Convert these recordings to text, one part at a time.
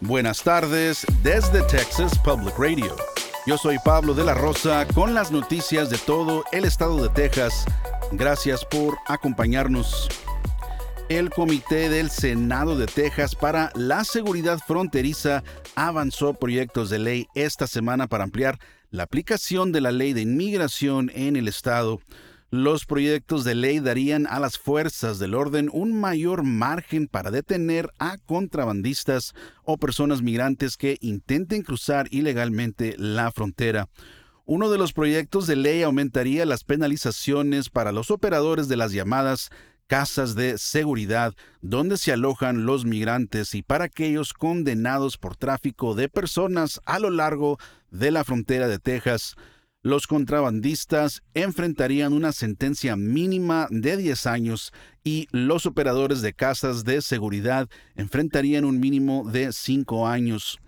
Buenas tardes desde Texas Public Radio. Yo soy Pablo de la Rosa con las noticias de todo el estado de Texas. Gracias por acompañarnos. El Comité del Senado de Texas para la Seguridad Fronteriza avanzó proyectos de ley esta semana para ampliar la aplicación de la ley de inmigración en el estado. Los proyectos de ley darían a las fuerzas del orden un mayor margen para detener a contrabandistas o personas migrantes que intenten cruzar ilegalmente la frontera. Uno de los proyectos de ley aumentaría las penalizaciones para los operadores de las llamadas casas de seguridad donde se alojan los migrantes y para aquellos condenados por tráfico de personas a lo largo de la frontera de Texas los contrabandistas enfrentarían una sentencia mínima de 10 años y los operadores de casas de seguridad enfrentarían un mínimo de 5 años.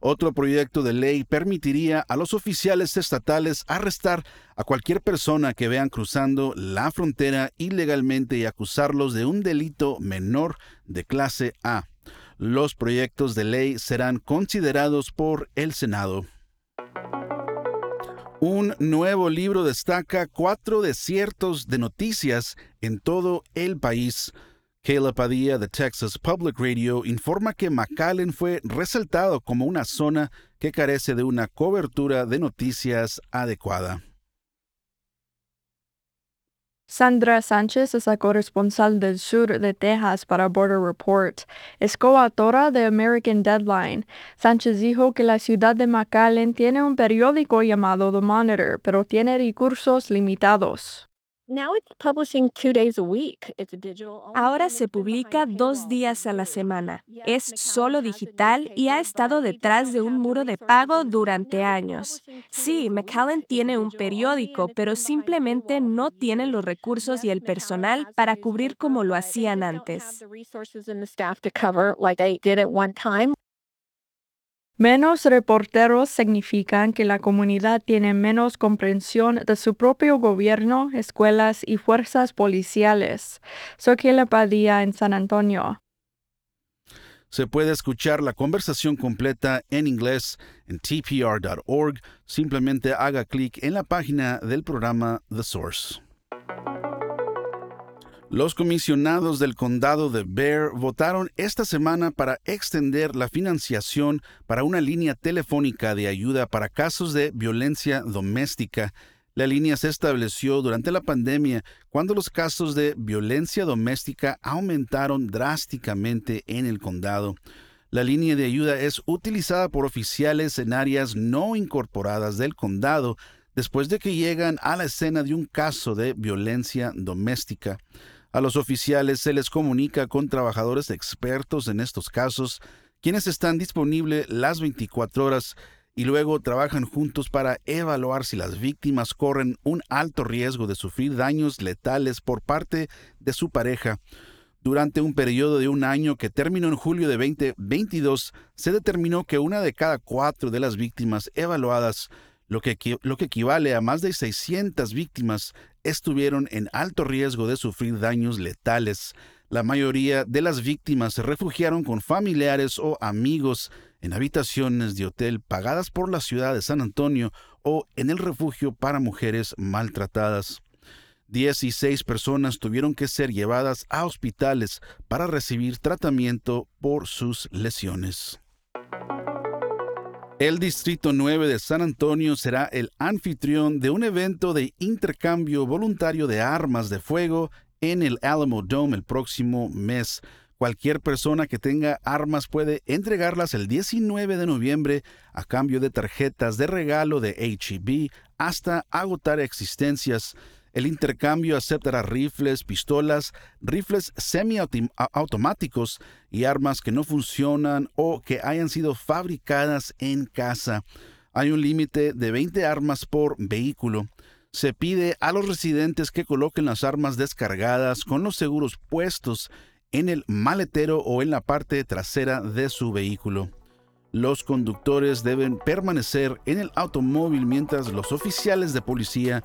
Otro proyecto de ley permitiría a los oficiales estatales arrestar a cualquier persona que vean cruzando la frontera ilegalmente y acusarlos de un delito menor de clase A. Los proyectos de ley serán considerados por el Senado. Un nuevo libro destaca cuatro desiertos de noticias en todo el país. Kayla Padilla de Texas Public Radio informa que McAllen fue resaltado como una zona que carece de una cobertura de noticias adecuada. Sandra Sánchez es la corresponsal del sur de Texas para Border Report. Es coautora de American Deadline. Sánchez dijo que la ciudad de McAllen tiene un periódico llamado The Monitor, pero tiene recursos limitados. Ahora se publica dos días a la semana. Es solo digital y ha estado detrás de un muro de pago durante años. Sí, McAllen tiene un periódico, pero simplemente no tiene los recursos y el personal para cubrir como lo hacían antes. Menos reporteros significan que la comunidad tiene menos comprensión de su propio gobierno, escuelas y fuerzas policiales. Soy la Padilla en San Antonio. Se puede escuchar la conversación completa en inglés en tpr.org. Simplemente haga clic en la página del programa The Source. Los comisionados del condado de Bear votaron esta semana para extender la financiación para una línea telefónica de ayuda para casos de violencia doméstica. La línea se estableció durante la pandemia cuando los casos de violencia doméstica aumentaron drásticamente en el condado. La línea de ayuda es utilizada por oficiales en áreas no incorporadas del condado después de que llegan a la escena de un caso de violencia doméstica. A los oficiales se les comunica con trabajadores expertos en estos casos, quienes están disponibles las 24 horas y luego trabajan juntos para evaluar si las víctimas corren un alto riesgo de sufrir daños letales por parte de su pareja. Durante un periodo de un año que terminó en julio de 2022, se determinó que una de cada cuatro de las víctimas evaluadas lo que, equivale a más de 600 víctimas, estuvieron en alto riesgo de sufrir daños letales. La mayoría de las víctimas se refugiaron con familiares o amigos en habitaciones de hotel pagadas por la ciudad de San Antonio o en el refugio para mujeres maltratadas. Dieciséis personas tuvieron que ser llevadas a hospitales para recibir tratamiento por sus lesiones. El Distrito 9 de San Antonio será el anfitrión de un evento de intercambio voluntario de armas de fuego en el Alamo Dome el próximo mes. Cualquier persona que tenga armas puede entregarlas el 19 de noviembre a cambio de tarjetas de regalo de HEB hasta agotar existencias. El intercambio aceptará rifles, pistolas, rifles semiautomáticos y armas que no funcionan o que hayan sido fabricadas en casa. Hay un límite de 20 armas por vehículo. Se pide a los residentes que coloquen las armas descargadas con los seguros puestos en el maletero o en la parte trasera de su vehículo. Los conductores deben permanecer en el automóvil mientras los oficiales de policía